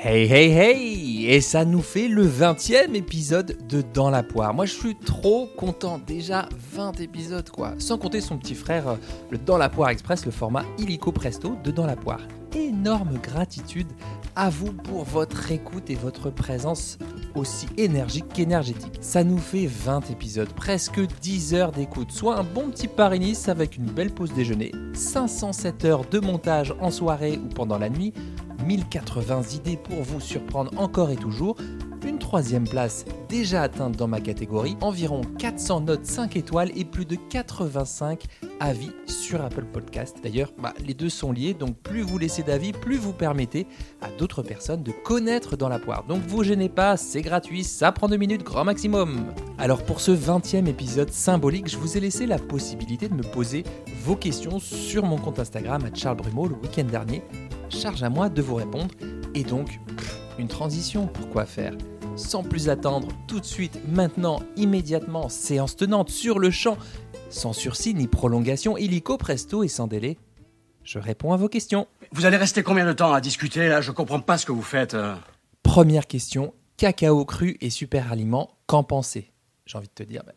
Hey hey hey Et ça nous fait le 20e épisode de Dans la poire. Moi je suis trop content, déjà 20 épisodes quoi. Sans compter son petit frère, euh, le Dans la poire express, le format illico presto de Dans la poire. Énorme gratitude à vous pour votre écoute et votre présence aussi énergique qu'énergétique. Ça nous fait 20 épisodes, presque 10 heures d'écoute, soit un bon petit Paris-Nice avec une belle pause déjeuner, 507 heures de montage en soirée ou pendant la nuit, 1080 idées pour vous surprendre encore et toujours, une troisième place déjà atteinte dans ma catégorie, environ 400 notes 5 étoiles et plus de 85 avis sur Apple Podcast. D'ailleurs, bah, les deux sont liés, donc plus vous laissez d'avis, plus vous permettez à d'autres personnes de connaître dans la poire. Donc vous gênez pas, c'est gratuit, ça prend deux minutes grand maximum. Alors pour ce 20e épisode symbolique, je vous ai laissé la possibilité de me poser vos questions sur mon compte Instagram à Charles Brumeau le week-end dernier. Charge à moi de vous répondre. Et donc, une transition, pourquoi faire? Sans plus attendre, tout de suite, maintenant, immédiatement, séance tenante sur le champ, sans sursis ni prolongation, illico presto et sans délai. Je réponds à vos questions. Vous allez rester combien de temps à discuter là? Je comprends pas ce que vous faites. euh. Première question, cacao cru et super aliment, qu'en penser? J'ai envie de te dire, bah,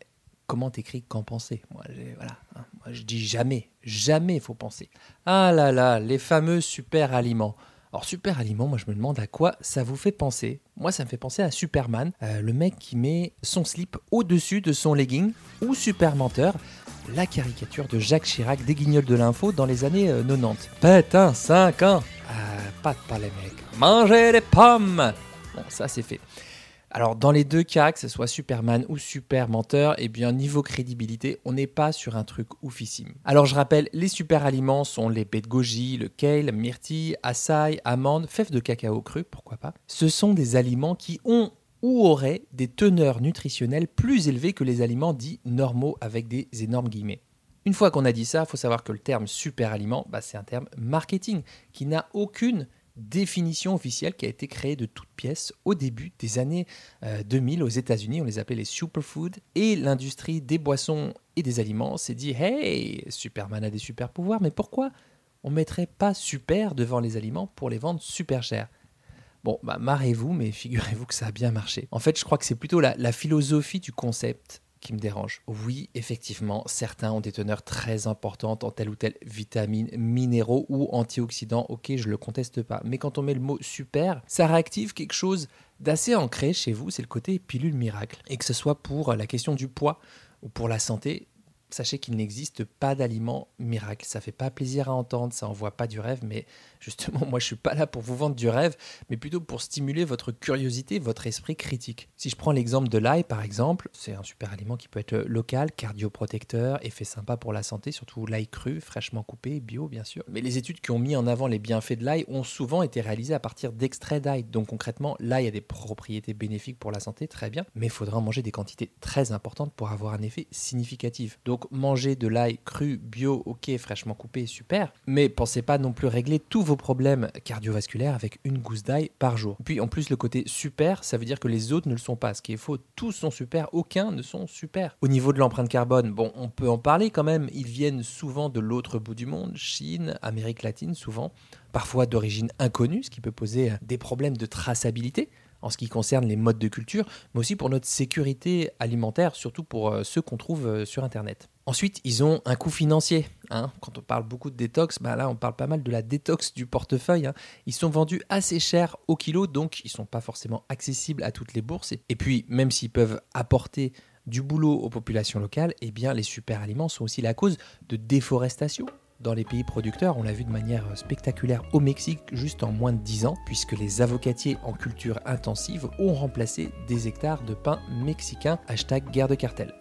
comment t'écris qu'en penser? Moi, voilà, moi, je dis jamais, jamais il faut penser. Ah là là, les fameux super aliments. Alors super aliment, moi je me demande à quoi ça vous fait penser. Moi ça me fait penser à Superman, euh, le mec qui met son slip au-dessus de son legging, ou super menteur, la caricature de Jacques Chirac des guignols de l'info dans les années euh, 90. Putain, 5 ans Ah, pas de palais mec. Mangez des pommes Bon, ça c'est fait. Alors dans les deux cas, que ce soit Superman ou Super Menteur, eh bien niveau crédibilité, on n'est pas sur un truc oufissime. Alors je rappelle, les super aliments sont les baies de goji, le kale, myrtille, açaï, amandes, fèves de cacao cru, pourquoi pas. Ce sont des aliments qui ont ou auraient des teneurs nutritionnelles plus élevées que les aliments dits normaux avec des énormes guillemets. Une fois qu'on a dit ça, il faut savoir que le terme super aliment, bah, c'est un terme marketing qui n'a aucune définition officielle qui a été créée de toutes pièces au début des années euh, 2000 aux États-Unis. On les appelait les superfoods. Et l'industrie des boissons et des aliments s'est dit Hey, Superman a des super pouvoirs, mais pourquoi on mettrait pas super devant les aliments pour les vendre super cher? Bon, bah, marrez-vous, mais figurez-vous que ça a bien marché. En fait, je crois que c'est plutôt la philosophie du concept qui me dérange. Oui, effectivement, certains ont des teneurs très importantes en telle ou telle vitamine, minéraux ou antioxydants. Ok, je le conteste pas. Mais quand on met le mot super, ça réactive quelque chose d'assez ancré chez vous, c'est le côté pilule miracle. Et que ce soit pour la question du poids ou pour la santé, sachez qu'il n'existe pas d'aliment miracle. Ça fait pas plaisir à entendre, ça envoie pas du rêve, mais justement, moi je suis pas là pour vous vendre du rêve, mais plutôt pour stimuler votre curiosité, votre esprit critique. Si je prends l'exemple de l'ail par exemple, c'est un super aliment qui peut être local, cardioprotecteur, effet sympa pour la santé, surtout l'ail cru, fraîchement coupé, bio bien sûr. Mais les études qui ont mis en avant les bienfaits de l'ail ont souvent été réalisées à partir d'extraits d'ail. Donc concrètement, l'ail a des propriétés bénéfiques pour la santé, très bien, mais il faudra en manger des quantités très importantes pour avoir un effet significatif. Donc manger de l'ail cru, bio, ok, fraîchement coupé, super, mais pensez pas non plus régler tous vos problèmes cardiovasculaires avec une gousse d'ail par jour. Puis en plus le côté super, ça veut dire que les autres ne le sont pas. Ce qui est faux, tous sont super, aucun ne sont super. Au niveau de l'empreinte carbone, bon, on peut en parler quand même. Ils viennent souvent de l'autre bout du monde, Chine, Amérique latine souvent, parfois d'origine inconnue, ce qui peut poser euh, des problèmes de traçabilité en ce qui concerne les modes de culture, mais aussi pour notre sécurité alimentaire, surtout pour euh, ceux qu'on trouve euh, sur Internet. Ensuite, ils ont un coût financier. hein. Quand on parle beaucoup de détox, bah là, on parle pas mal de la détox du portefeuille. hein. Ils sont vendus assez cher au kilo, donc ils sont pas forcément accessibles à toutes les bourses. Et puis, même s'ils peuvent apporter du boulot aux populations locales, eh bien, les super aliments sont aussi la cause de déforestation dans les pays producteurs. On l'a vu de manière spectaculaire au Mexique juste en moins de 10 ans, puisque les avocatiers en culture intensive ont remplacé des hectares de pain mexicain. Hashtag guerre de cartel.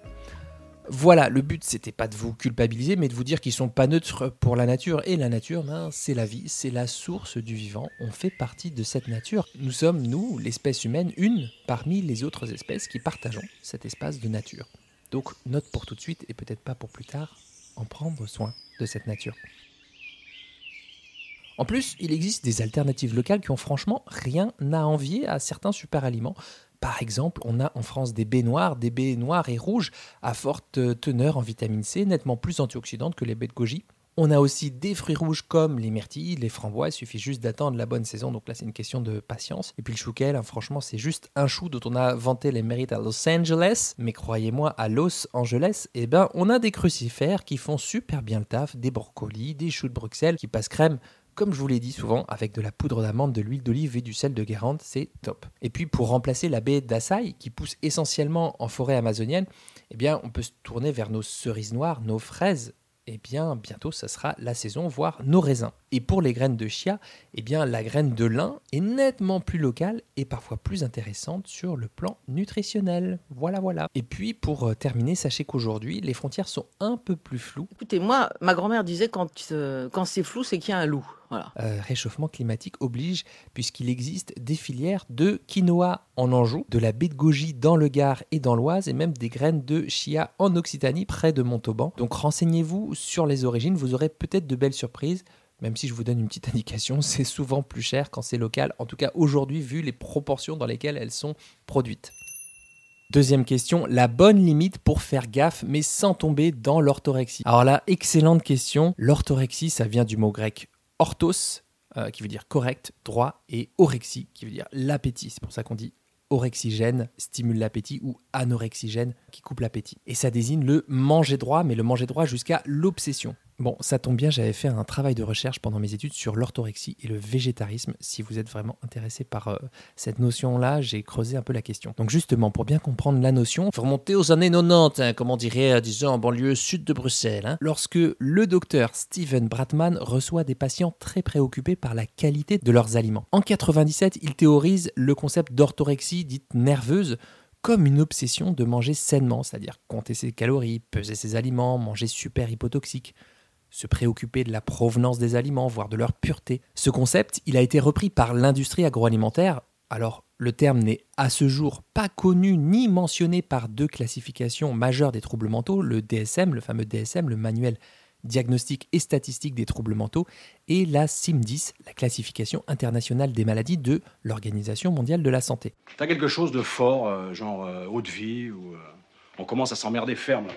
Voilà, le but c'était pas de vous culpabiliser, mais de vous dire qu'ils sont pas neutres pour la nature. Et la nature, ben, c'est la vie, c'est la source du vivant. On fait partie de cette nature. Nous sommes, nous, l'espèce humaine, une parmi les autres espèces qui partageons cet espace de nature. Donc, note pour tout de suite et peut-être pas pour plus tard, en prendre soin de cette nature. En plus, il existe des alternatives locales qui ont franchement rien à envier à certains super aliments. Par exemple, on a en France des baies noires, des baies noires et rouges à forte teneur en vitamine C, nettement plus antioxydantes que les baies de goji. On a aussi des fruits rouges comme les myrtilles, les framboises, il suffit juste d'attendre la bonne saison, donc là c'est une question de patience. Et puis le chouquel, franchement c'est juste un chou dont on a vanté les mérites à Los Angeles, mais croyez-moi à Los Angeles, eh ben on a des crucifères qui font super bien le taf, des brocolis, des choux de Bruxelles qui passent crème comme je vous l'ai dit souvent, avec de la poudre d'amande, de l'huile d'olive et du sel de Guérande, c'est top. Et puis pour remplacer la baie d'Açaï, qui pousse essentiellement en forêt amazonienne, eh bien on peut se tourner vers nos cerises noires, nos fraises eh bien bientôt ça sera la saison, voire nos raisins. Et pour les graines de chia, eh bien la graine de lin est nettement plus locale et parfois plus intéressante sur le plan nutritionnel. Voilà, voilà. Et puis pour euh, terminer, sachez qu'aujourd'hui les frontières sont un peu plus floues. Écoutez, moi, ma grand-mère disait quand, euh, quand c'est flou, c'est qu'il y a un loup. Euh, réchauffement climatique oblige, puisqu'il existe des filières de quinoa en Anjou, de la baie de goji dans le Gard et dans l'Oise, et même des graines de chia en Occitanie, près de Montauban. Donc renseignez-vous sur les origines, vous aurez peut-être de belles surprises. Même si je vous donne une petite indication, c'est souvent plus cher quand c'est local, en tout cas aujourd'hui, vu les proportions dans lesquelles elles sont produites. Deuxième question, la bonne limite pour faire gaffe mais sans tomber dans l'orthorexie. Alors là, excellente question. L'orthorexie, ça vient du mot grec orthos, euh, qui veut dire correct, droit, et orexie, qui veut dire l'appétit. C'est pour ça qu'on dit orexigène, stimule l'appétit, ou anorexigène, qui coupe l'appétit. Et ça désigne le manger droit, mais le manger droit jusqu'à l'obsession. Bon, ça tombe bien, j'avais fait un travail de recherche pendant mes études sur l'orthorexie et le végétarisme. Si vous êtes vraiment intéressé par euh, cette notion-là, j'ai creusé un peu la question. Donc justement, pour bien comprendre la notion, il faut remonter aux années 90, hein, comme on dirait, euh, disons, en banlieue sud de Bruxelles, hein. lorsque le docteur Steven Bratman reçoit des patients très préoccupés par la qualité de leurs aliments. En 97, il théorise le concept d'orthorexie dite nerveuse, comme une obsession de manger sainement, c'est-à-dire compter ses calories, peser ses aliments, manger super hypotoxique se préoccuper de la provenance des aliments, voire de leur pureté. Ce concept, il a été repris par l'industrie agroalimentaire. Alors, le terme n'est à ce jour pas connu ni mentionné par deux classifications majeures des troubles mentaux, le DSM, le fameux DSM, le manuel diagnostic et statistique des troubles mentaux, et la CIM-10, la classification internationale des maladies de l'Organisation mondiale de la santé. T'as quelque chose de fort, euh, genre euh, haute vie, ou euh, on commence à s'emmerder ferme là.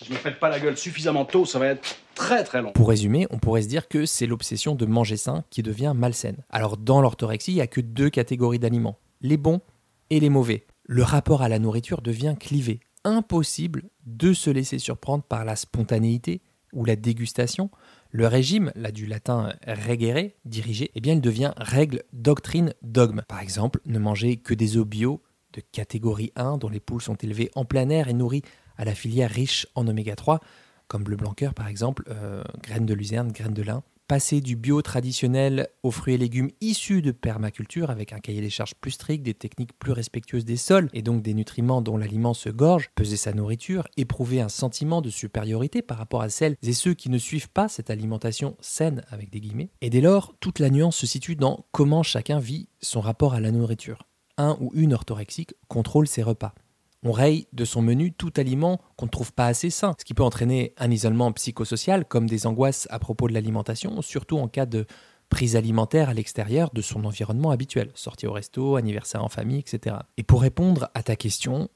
Si je me fais pas la gueule suffisamment tôt, ça va être très très long. Pour résumer, on pourrait se dire que c'est l'obsession de manger sain qui devient malsaine. Alors dans l'orthorexie, il n'y a que deux catégories d'aliments, les bons et les mauvais. Le rapport à la nourriture devient clivé. Impossible de se laisser surprendre par la spontanéité ou la dégustation. Le régime, là du latin regere, dirigé, eh bien il devient règle, doctrine, dogme. Par exemple, ne manger que des eaux bio de catégorie 1 dont les poules sont élevées en plein air et nourries à la filière riche en oméga 3, comme bleu blanc par exemple, euh, graines de luzerne, graines de lin. Passer du bio traditionnel aux fruits et légumes issus de permaculture avec un cahier des charges plus strict, des techniques plus respectueuses des sols et donc des nutriments dont l'aliment se gorge, peser sa nourriture, éprouver un sentiment de supériorité par rapport à celles et ceux qui ne suivent pas cette alimentation saine avec des guillemets. Et dès lors, toute la nuance se situe dans comment chacun vit son rapport à la nourriture. Un ou une orthorexique contrôle ses repas on raye de son menu tout aliment qu'on ne trouve pas assez sain, ce qui peut entraîner un isolement psychosocial comme des angoisses à propos de l'alimentation, surtout en cas de prise alimentaire à l'extérieur de son environnement habituel, sortie au resto, anniversaire en famille, etc. Et pour répondre à ta question,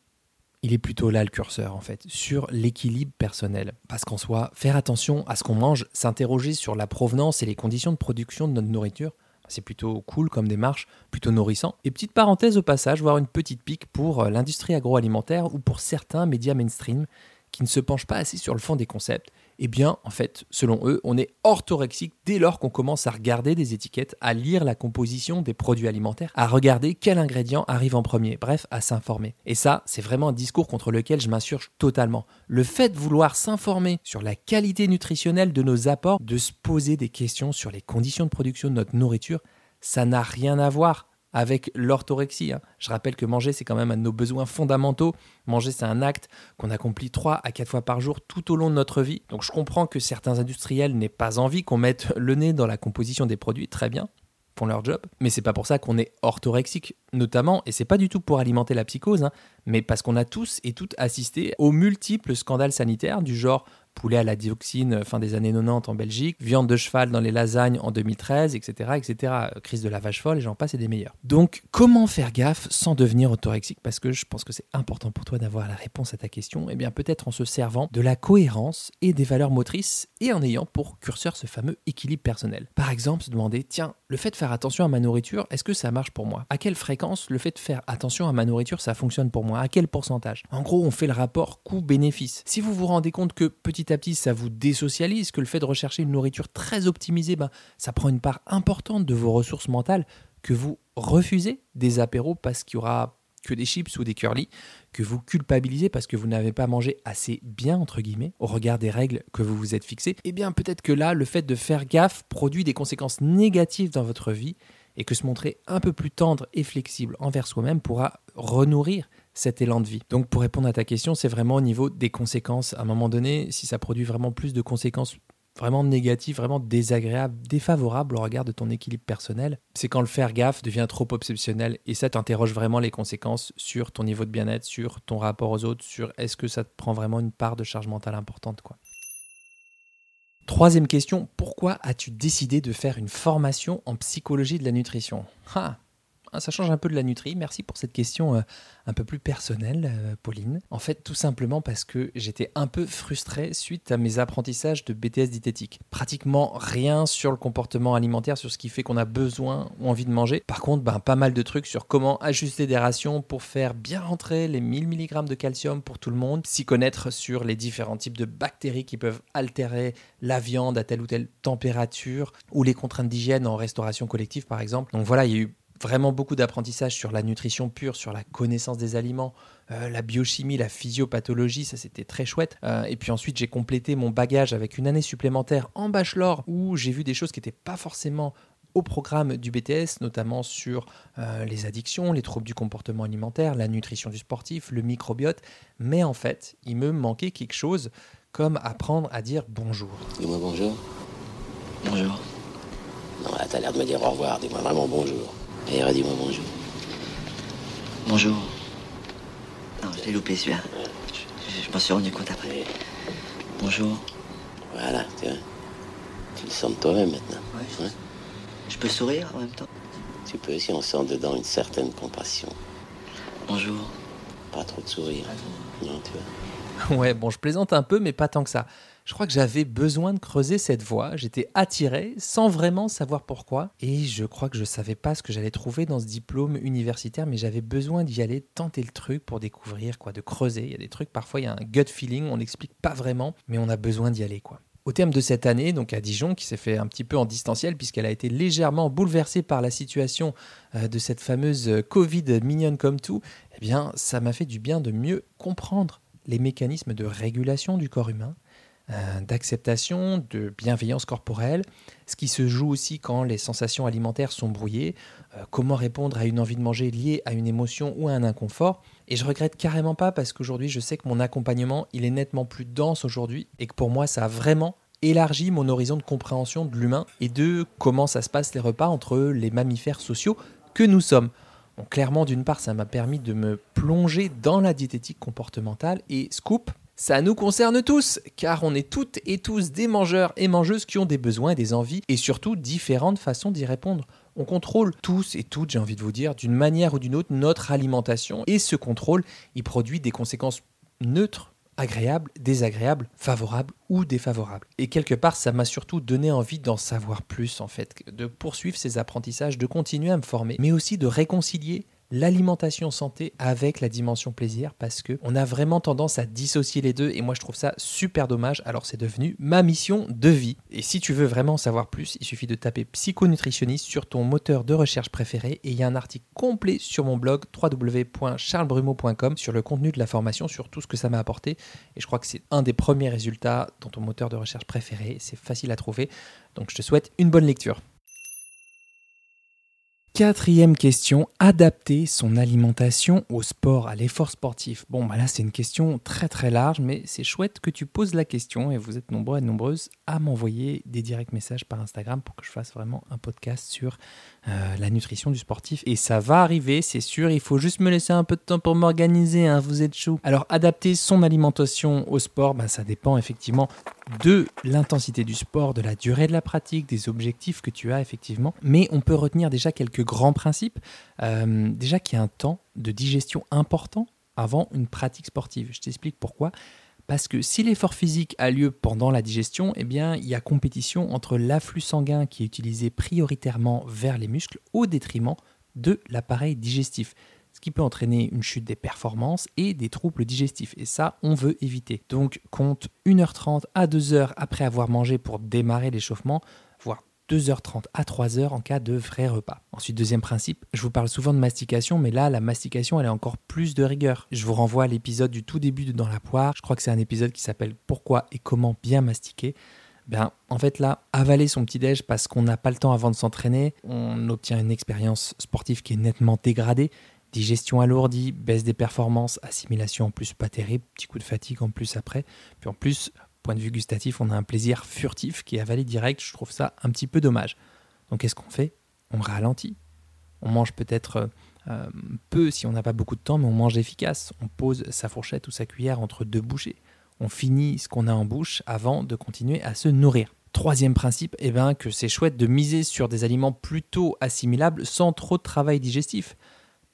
il est plutôt là le curseur en fait, sur l'équilibre personnel. Parce qu'en soi, faire attention à ce qu'on mange, s'interroger sur la provenance et les conditions de production de notre nourriture, c'est plutôt cool comme démarche, plutôt nourrissant. Et petite parenthèse au passage, voir une petite pique pour euh, l'industrie agroalimentaire ou pour certains médias mainstream qui ne se penchent pas assez sur le fond des concepts eh bien, en fait, selon eux, on est orthorexique dès lors qu'on commence à regarder des étiquettes, à lire la composition des produits alimentaires, à regarder quel ingrédient arrive en premier, bref, à s'informer. Et ça, c'est vraiment un discours contre lequel je m'insurge totalement. Le fait de vouloir s'informer sur la qualité nutritionnelle de nos apports, de se poser des questions sur les conditions de production de notre nourriture, ça n'a rien à voir avec l'orthorexie. Hein. Je rappelle que manger, c'est quand même un de nos besoins fondamentaux. Manger, c'est un acte qu'on accomplit 3 à 4 fois par jour tout au long de notre vie. Donc je comprends que certains industriels n'aient pas envie qu'on mette le nez dans la composition des produits, très bien, font leur job. Mais c'est pas pour ça qu'on est orthorexique, notamment, et c'est pas du tout pour alimenter la psychose, hein, mais parce qu'on a tous et toutes assisté aux multiples scandales sanitaires du genre poulet à la dioxine fin des années 90 en Belgique, viande de cheval dans les lasagnes en 2013, etc., etc. Crise de la vache folle et j'en passe et des meilleurs. Donc, comment faire gaffe sans devenir autorexique? Parce que je pense que c'est important pour toi d'avoir la réponse à ta question. Eh bien, peut-être en se servant de la cohérence et des valeurs motrices et en ayant pour curseur ce fameux équilibre personnel. Par exemple, se demander, tiens, le fait de faire attention à ma nourriture, est-ce que ça marche pour moi? À quelle fréquence le fait de faire attention à ma nourriture, ça fonctionne pour moi? À quel pourcentage? En gros, on fait le rapport coût-bénéfice. Si vous vous rendez compte que petit à petit, ça vous désocialise, que le fait de rechercher une nourriture très optimisée, ben, ça prend une part importante de vos ressources mentales, que vous refusez des apéros parce qu'il y aura que des chips ou des curly, que vous culpabilisez parce que vous n'avez pas mangé assez bien, entre guillemets, au regard des règles que vous vous êtes fixées, eh bien peut-être que là, le fait de faire gaffe produit des conséquences négatives dans votre vie et que se montrer un peu plus tendre et flexible envers soi-même pourra renourrir cet élan de vie. Donc pour répondre à ta question, c'est vraiment au niveau des conséquences. À un moment donné, si ça produit vraiment plus de conséquences vraiment négatif, vraiment désagréable, défavorable au regard de ton équilibre personnel, c'est quand le faire gaffe devient trop obsessionnel et ça t'interroge vraiment les conséquences sur ton niveau de bien-être, sur ton rapport aux autres, sur est-ce que ça te prend vraiment une part de charge mentale importante quoi. Troisième question, pourquoi as-tu décidé de faire une formation en psychologie de la nutrition? Ça change un peu de la nutrie. Merci pour cette question euh, un peu plus personnelle, euh, Pauline. En fait, tout simplement parce que j'étais un peu frustré suite à mes apprentissages de BTS diététique. Pratiquement rien sur le comportement alimentaire, sur ce qui fait qu'on a besoin ou envie de manger. Par contre, ben, pas mal de trucs sur comment ajuster des rations pour faire bien rentrer les 1000 mg de calcium pour tout le monde, s'y connaître sur les différents types de bactéries qui peuvent altérer la viande à telle ou telle température, ou les contraintes d'hygiène en restauration collective par exemple. Donc voilà, il y a eu vraiment beaucoup d'apprentissage sur la nutrition pure, sur la connaissance des aliments, euh, la biochimie, la physiopathologie, ça c'était très chouette. Euh, et puis ensuite j'ai complété mon bagage avec une année supplémentaire en bachelor où j'ai vu des choses qui n'étaient pas forcément au programme du BTS, notamment sur euh, les addictions, les troubles du comportement alimentaire, la nutrition du sportif, le microbiote. Mais en fait, il me manquait quelque chose comme apprendre à dire bonjour. Dis-moi bonjour. Bonjour. Non, là, t'as l'air de me dire au revoir. Dis-moi vraiment bonjour. Et redis-moi bonjour. Bonjour. Non, je l'ai loupé celui-là. Je, je m'en suis rendu compte après. Bonjour. Voilà, tu vois. Tu le sens de toi-même maintenant. Ouais. Je peux sourire en même temps? Tu peux si on sent dedans une certaine compassion. Bonjour. Pas trop de sourire. Non, tu vois. Ouais, bon, je plaisante un peu, mais pas tant que ça je crois que j'avais besoin de creuser cette voie. J'étais attiré sans vraiment savoir pourquoi. Et je crois que je ne savais pas ce que j'allais trouver dans ce diplôme universitaire, mais j'avais besoin d'y aller, tenter le truc pour découvrir, quoi, de creuser. Il y a des trucs, parfois, il y a un gut feeling, on n'explique pas vraiment, mais on a besoin d'y aller, quoi. Au terme de cette année, donc à Dijon, qui s'est fait un petit peu en distanciel puisqu'elle a été légèrement bouleversée par la situation euh, de cette fameuse euh, Covid mignonne comme tout, eh bien, ça m'a fait du bien de mieux comprendre les mécanismes de régulation du corps humain, d'acceptation, de bienveillance corporelle, ce qui se joue aussi quand les sensations alimentaires sont brouillées, euh, comment répondre à une envie de manger liée à une émotion ou à un inconfort. Et je regrette carrément pas parce qu'aujourd'hui je sais que mon accompagnement il est nettement plus dense aujourd'hui et que pour moi ça a vraiment élargi mon horizon de compréhension de l'humain et de comment ça se passe les repas entre les mammifères sociaux que nous sommes. Donc clairement d'une part ça m'a permis de me plonger dans la diététique comportementale et scoop, ça nous concerne tous, car on est toutes et tous des mangeurs et mangeuses qui ont des besoins et des envies, et surtout différentes façons d'y répondre. On contrôle tous et toutes, j'ai envie de vous dire, d'une manière ou d'une autre, notre alimentation, et ce contrôle, il produit des conséquences neutres agréables, désagréables, favorables ou défavorables. Et quelque part, ça m'a surtout donné envie d'en savoir plus, en fait, de poursuivre ces apprentissages, de continuer à me former, mais aussi de réconcilier l'alimentation santé avec la dimension plaisir parce que on a vraiment tendance à dissocier les deux et moi je trouve ça super dommage. Alors c'est devenu ma mission de vie. Et si tu veux vraiment en savoir plus il suffit de taper psychonutritionniste sur ton moteur de recherche préféré et il y a un article complet sur mon blog www.charlesbrumeau.com sur le contenu de la formation sur tout ce que ça m'a apporté. Et je crois que c'est un des premiers résultats dans ton moteur de recherche préféré. C'est facile à trouver. Donc je te souhaite une bonne lecture Quatrième question, adapter son alimentation au sport, à l'effort sportif. Bon, bah là c'est une question très très large, mais c'est chouette que tu poses la question et vous êtes nombreux et nombreuses à m'envoyer des directs messages par Instagram pour que je fasse vraiment un podcast sur euh, la nutrition du sportif. Et ça va arriver, c'est sûr, il faut juste me laisser un peu de temps pour m'organiser, hein, vous êtes chou. Alors adapter son alimentation au sport, bah, ça dépend effectivement de l'intensité du sport, de la durée de la pratique, des objectifs que tu as effectivement. Mais on peut retenir déjà quelques grands principes. Euh, déjà qu'il y a un temps de digestion important avant une pratique sportive. Je t'explique pourquoi. Parce que si l'effort physique a lieu pendant la digestion, eh bien, il y a compétition entre l'afflux sanguin qui est utilisé prioritairement vers les muscles au détriment de l'appareil digestif qui peut entraîner une chute des performances et des troubles digestifs. Et ça, on veut éviter. Donc, compte 1h30 à 2h après avoir mangé pour démarrer l'échauffement, voire 2h30 à 3h en cas de vrai repas. Ensuite, deuxième principe, je vous parle souvent de mastication, mais là, la mastication, elle est encore plus de rigueur. Je vous renvoie à l'épisode du tout début de Dans la poire. Je crois que c'est un épisode qui s'appelle Pourquoi et comment bien mastiquer. Ben, en fait, là, avaler son petit-déj parce qu'on n'a pas le temps avant de s'entraîner, on obtient une expérience sportive qui est nettement dégradée digestion alourdie, baisse des performances, assimilation en plus pas terrible, petit coup de fatigue en plus après. Puis en plus, point de vue gustatif, on a un plaisir furtif qui est avalé direct. Je trouve ça un petit peu dommage. Donc qu'est-ce qu'on fait? On ralentit. On mange peut-être euh, peu si on n'a pas beaucoup de temps, mais on mange efficace. On pose sa fourchette ou sa cuillère entre deux bouchées. On finit ce qu'on a en bouche avant de continuer à se nourrir. Troisième principe, eh ben, que c'est chouette de miser sur des aliments plutôt assimilables sans trop de travail digestif.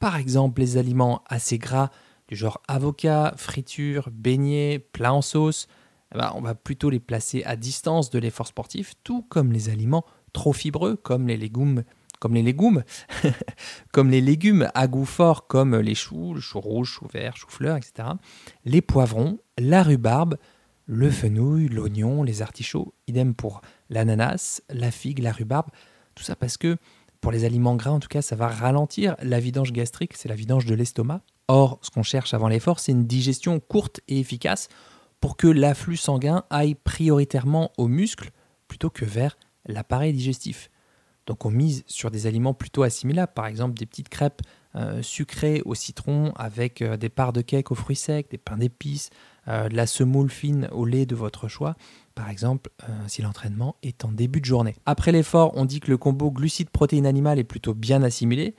Par exemple, les aliments assez gras du genre avocat, friture, beignet, plat en sauce, eh ben, on va plutôt les placer à distance de l'effort sportif, tout comme les aliments trop fibreux comme les légumes comme les légumes, comme les légumes à goût fort comme les choux, le chou rouge, chou vert, chou fleur, etc. Les poivrons, la rhubarbe, le fenouil, l'oignon, les artichauts, idem pour l'ananas, la figue, la rhubarbe. Tout ça parce que pour les aliments gras, en tout cas, ça va ralentir la vidange gastrique, c'est la vidange de l'estomac. Or, ce qu'on cherche avant l'effort, c'est une digestion courte et efficace pour que l'afflux sanguin aille prioritairement aux muscles plutôt que vers l'appareil digestif. Donc on mise sur des aliments plutôt assimilables, par exemple des petites crêpes euh, sucrées au citron avec euh, des parts de cake aux fruits secs, des pains d'épices, euh, de la semoule fine au lait de votre choix par exemple, euh, si l'entraînement est en début de journée. Après l'effort, on dit que le combo glucides-protéines animales est plutôt bien assimilé.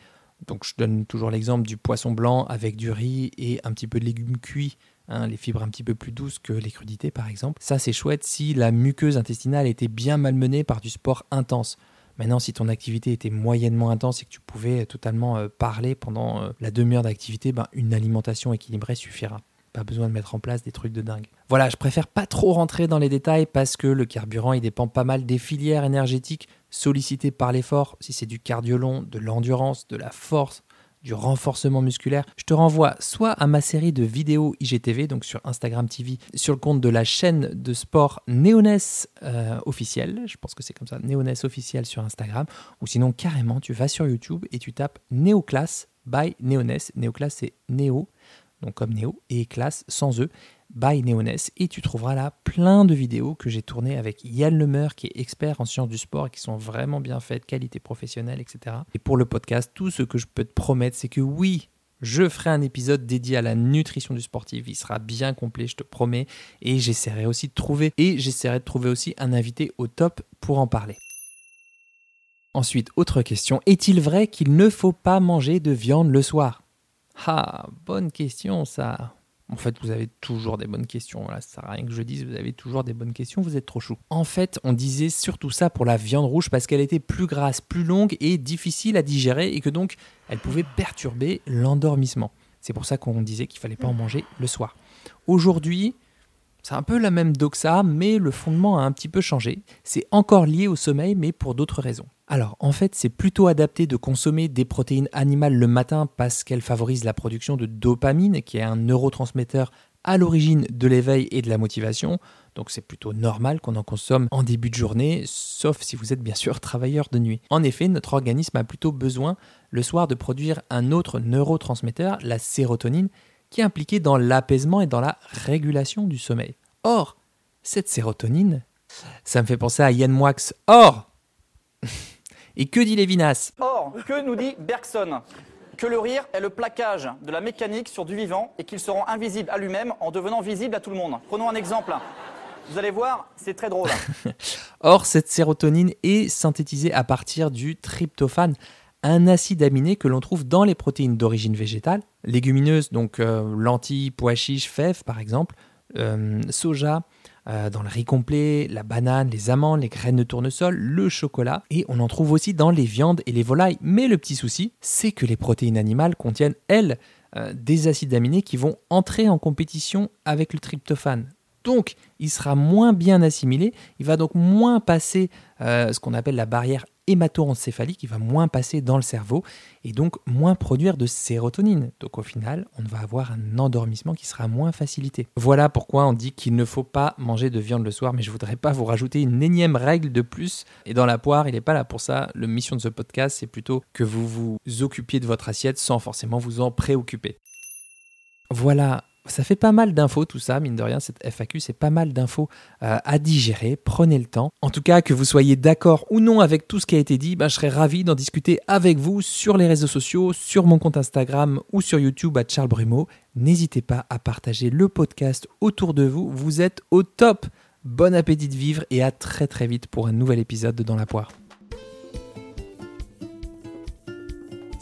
Donc je donne toujours l'exemple du poisson blanc avec du riz et un petit peu de légumes cuits, hein, les fibres un petit peu plus douces que les crudités par exemple. Ça c'est chouette si la muqueuse intestinale était bien malmenée par du sport intense. Maintenant, si ton activité était moyennement intense et que tu pouvais totalement euh, parler pendant euh, la demi-heure d'activité, ben, une alimentation équilibrée suffira. Pas besoin de mettre en place des trucs de dingue. Voilà, je préfère pas trop rentrer dans les détails parce que le carburant, il dépend pas mal des filières énergétiques sollicitées par l'effort. Si c'est du cardio long, de l'endurance, de la force, du renforcement musculaire, je te renvoie soit à ma série de vidéos IGTV, donc sur Instagram TV, sur le compte de la chaîne de sport Néoness euh, officiel, je pense que c'est comme ça, Néoness officiel sur Instagram, ou sinon carrément tu vas sur YouTube et tu tapes Néoclasse by Néoness. Néoclasse c'est Néo donc comme Néo, et classe sans E, by Neoness. Et tu trouveras là plein de vidéos que j'ai tournées avec Yann Lemeur, qui est expert en sciences du sport et qui sont vraiment bien faites, qualité professionnelle, etc. Et pour le podcast, tout ce que je peux te promettre, c'est que oui, je ferai un épisode dédié à la nutrition du sportif. Il sera bien complet, je te promets. Et j'essaierai aussi de trouver, et j'essaierai de trouver aussi un invité au top pour en parler. Ensuite, autre question. Est-il vrai qu'il ne faut pas manger de viande le soir? Ah, bonne question ça. En fait, vous avez toujours des bonnes questions. Là, ça sert à rien que je dise, vous avez toujours des bonnes questions, vous êtes trop chou. En fait, on disait surtout ça pour la viande rouge parce qu'elle était plus grasse, plus longue et difficile à digérer et que donc elle pouvait perturber l'endormissement. C'est pour ça qu'on disait qu'il fallait pas en manger le soir. Aujourd'hui, c'est un peu la même doxa, mais le fondement a un petit peu changé. C'est encore lié au sommeil, mais pour d'autres raisons. Alors, en fait, c'est plutôt adapté de consommer des protéines animales le matin parce qu'elles favorisent la production de dopamine, qui est un neurotransmetteur à l'origine de l'éveil et de la motivation. Donc c'est plutôt normal qu'on en consomme en début de journée, sauf si vous êtes bien sûr travailleur de nuit. En effet, notre organisme a plutôt besoin le soir de produire un autre neurotransmetteur, la sérotonine, qui est impliqué dans l'apaisement et dans la régulation du sommeil. Or, cette sérotonine, ça me fait penser à Yann Moix. Or, et que dit Lévinas Or, que nous dit Bergson? Que le rire est le plaquage de la mécanique sur du vivant et qu'il se rend invisible à lui-même en devenant visible à tout le monde. Prenons un exemple. Vous allez voir, c'est très drôle. Or, cette sérotonine est synthétisée à partir du tryptophane, un acide aminé que l'on trouve dans les protéines d'origine végétale, légumineuses, donc euh, lentilles, pois chiches, fèves par exemple, euh, soja, euh, dans le riz complet, la banane, les amandes, les graines de tournesol, le chocolat, et on en trouve aussi dans les viandes et les volailles. Mais le petit souci, c'est que les protéines animales contiennent, elles, des acides aminés qui vont entrer en compétition avec le tryptophane. Donc, il sera moins bien assimilé, il va donc moins passer ce qu'on appelle la barrière hémato-encéphalique, il va moins passer dans le cerveau et donc moins produire de sérotonine. Donc au final, on va avoir un endormissement qui sera moins facilité. Voilà pourquoi on dit qu'il ne faut pas manger de viande le soir, mais je voudrais pas vous rajouter une énième règle de plus. Et dans la poire, il n'est pas là pour ça. La mission de ce podcast, c'est plutôt que vous vous occupiez de votre assiette sans forcément vous en préoccuper. Voilà, ça fait pas mal d'infos tout ça, mine de rien, cette FAQ, c'est pas mal d'infos euh, à digérer, prenez le temps. En tout cas, que vous soyez d'accord ou non avec tout ce qui a été dit, ben, je serais ravi d'en discuter avec vous sur les réseaux sociaux, sur mon compte Instagram ou sur YouTube à Charles Brumeau. N'hésitez pas à partager le podcast autour de vous, vous êtes au top. Bon appétit de vivre et à très très vite pour un nouvel épisode de Dans la poire.